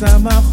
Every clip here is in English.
I'm a.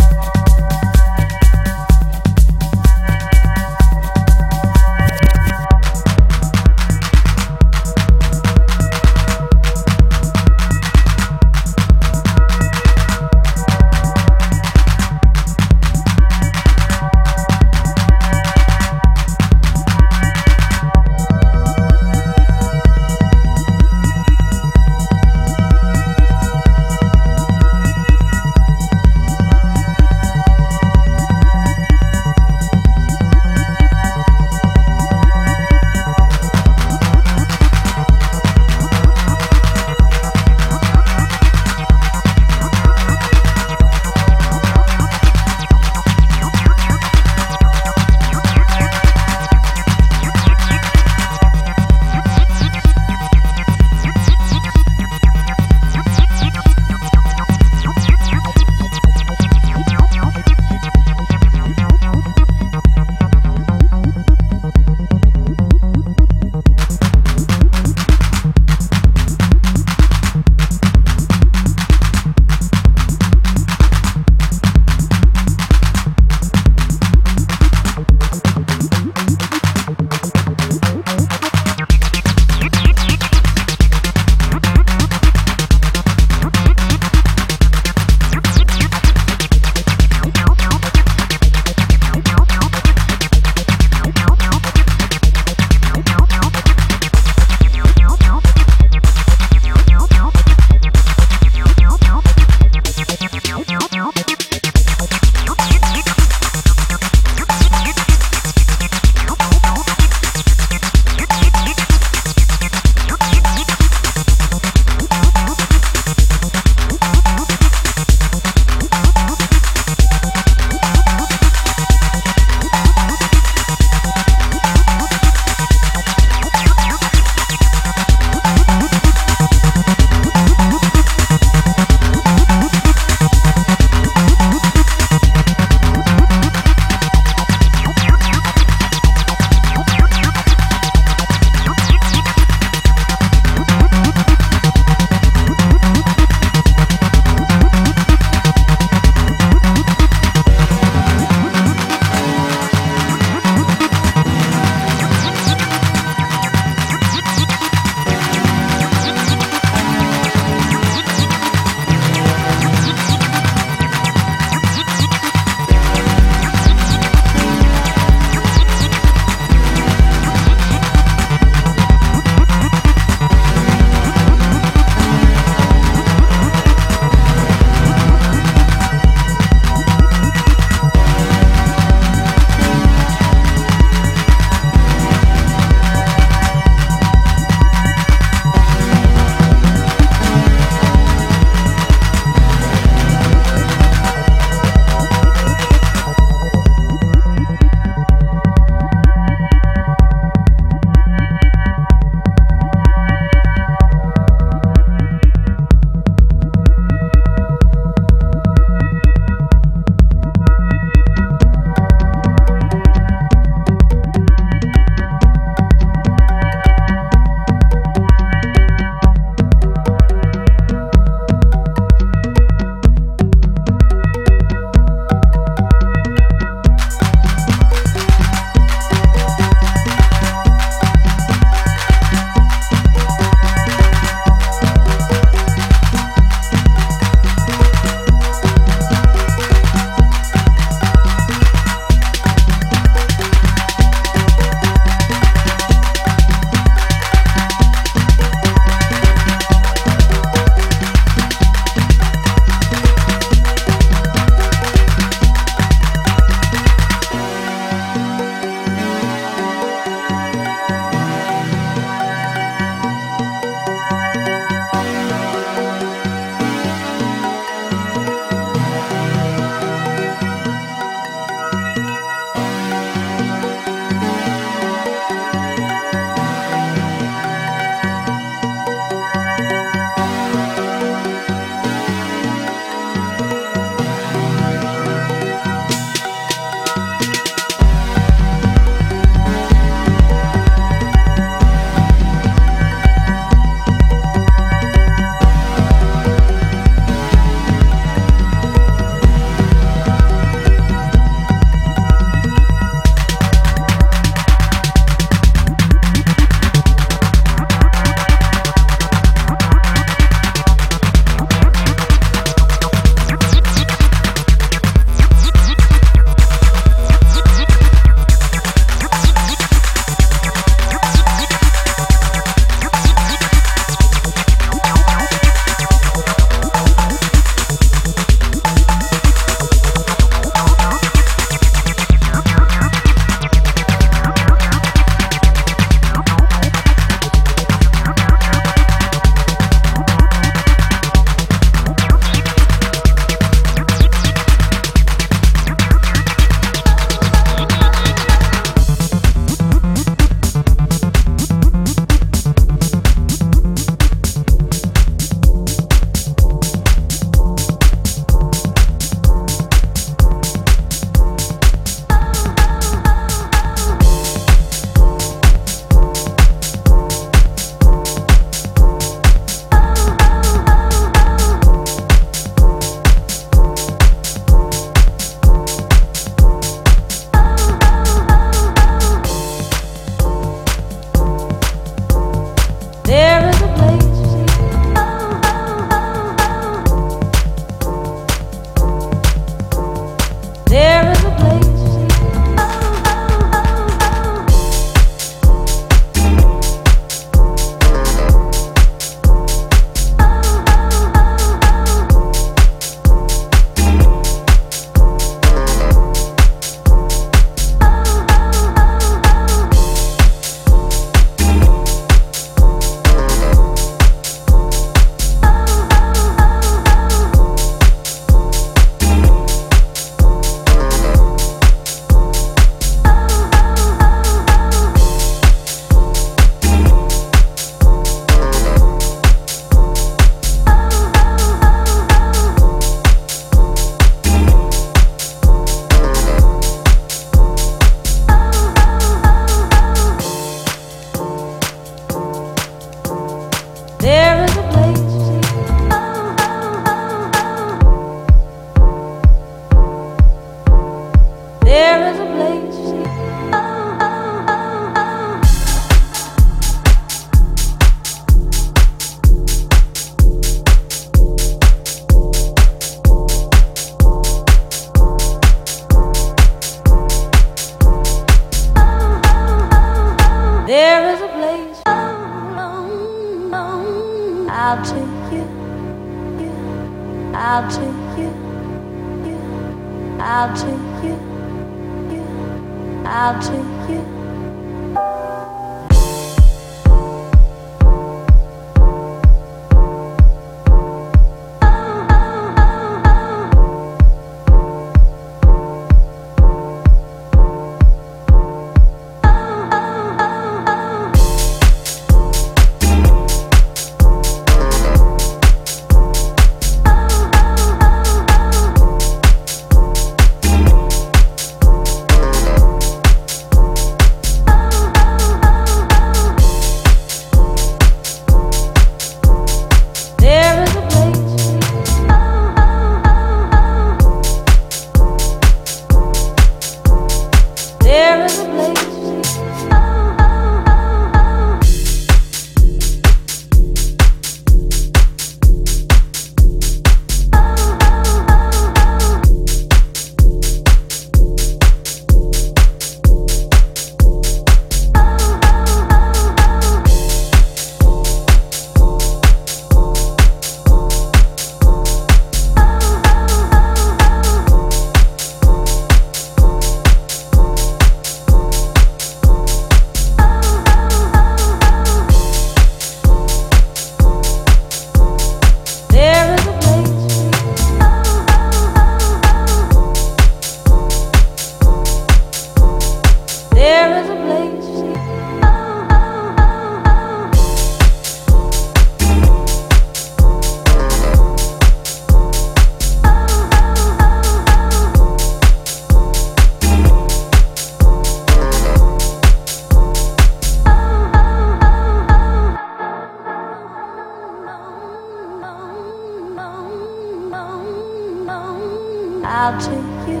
I'll take you.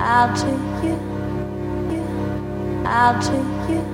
I'll take you. I'll take you.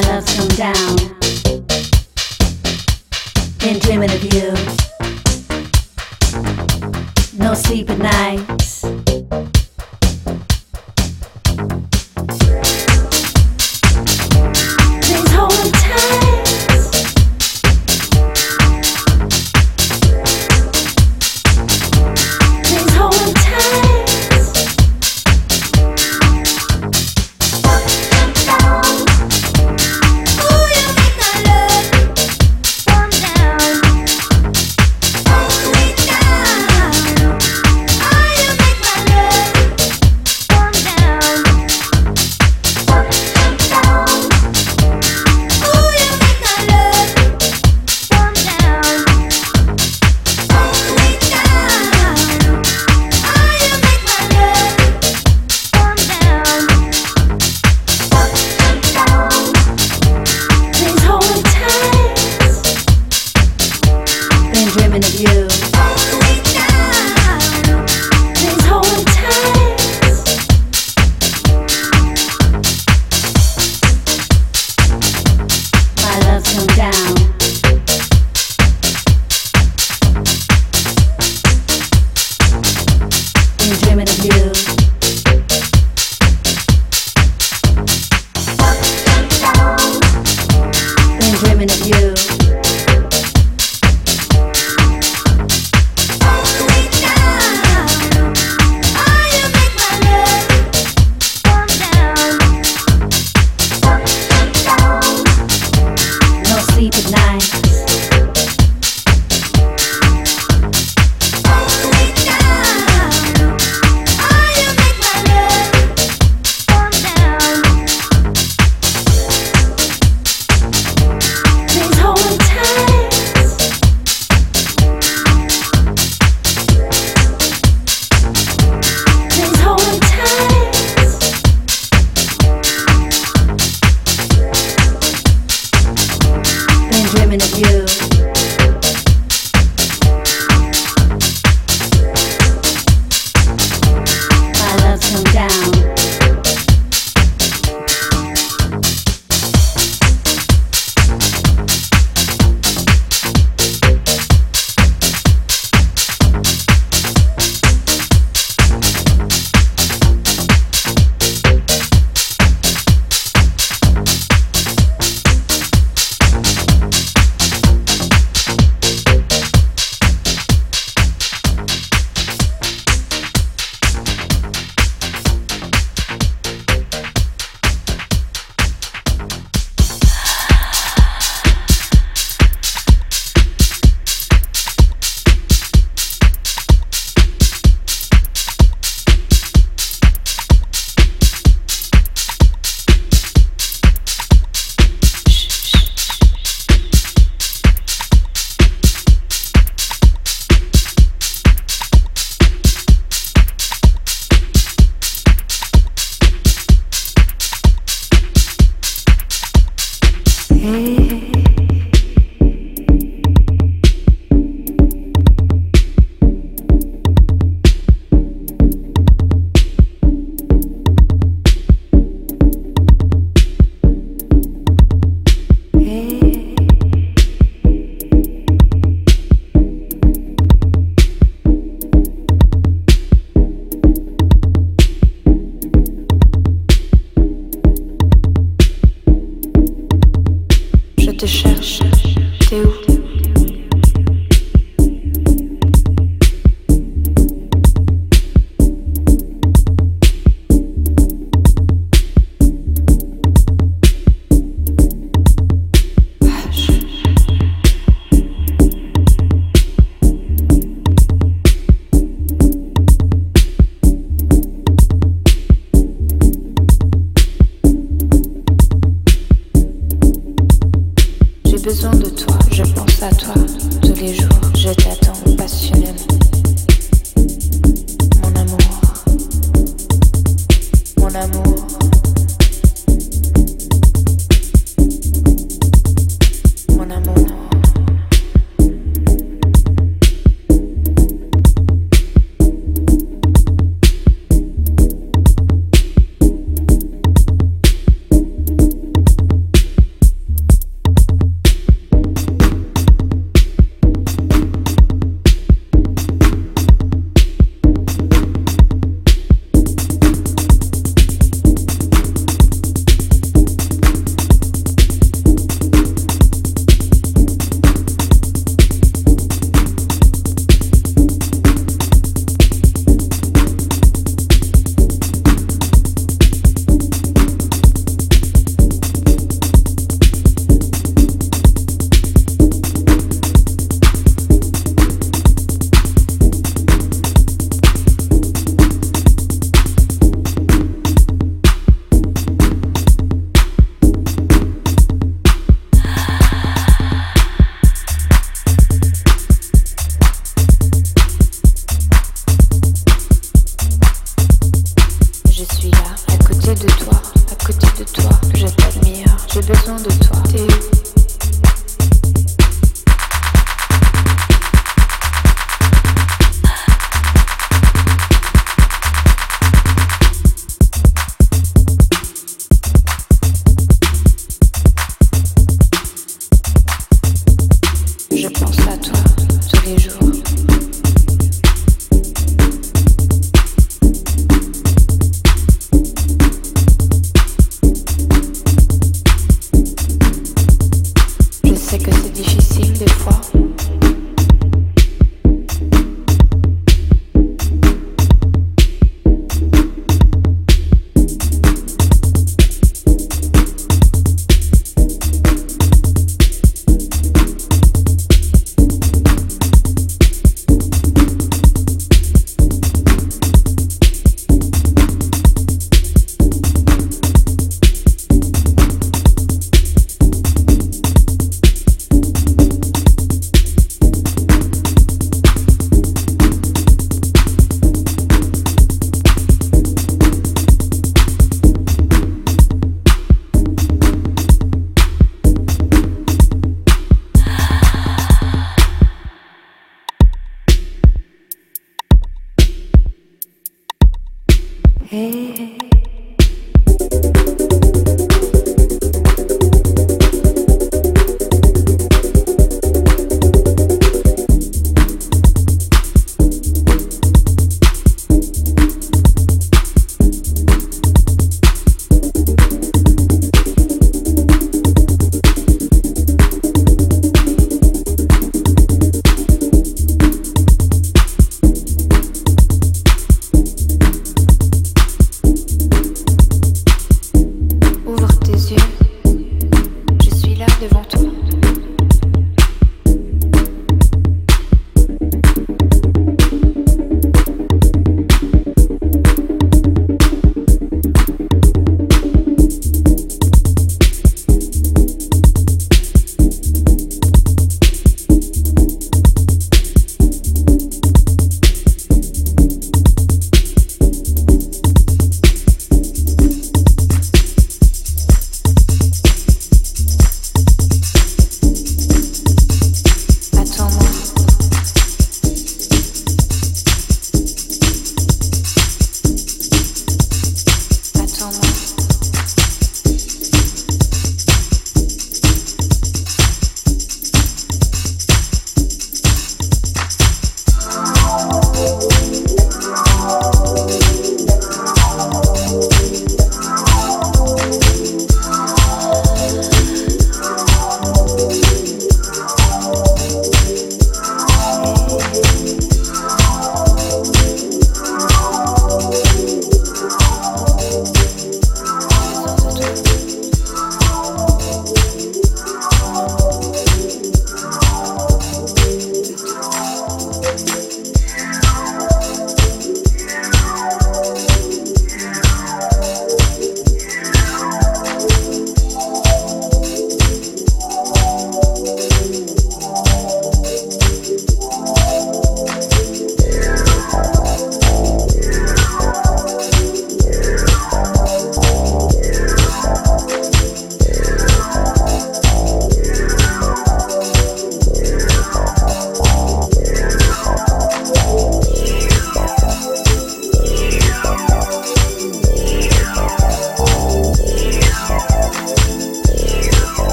my love come down. in dreaming of you. No sleep at night.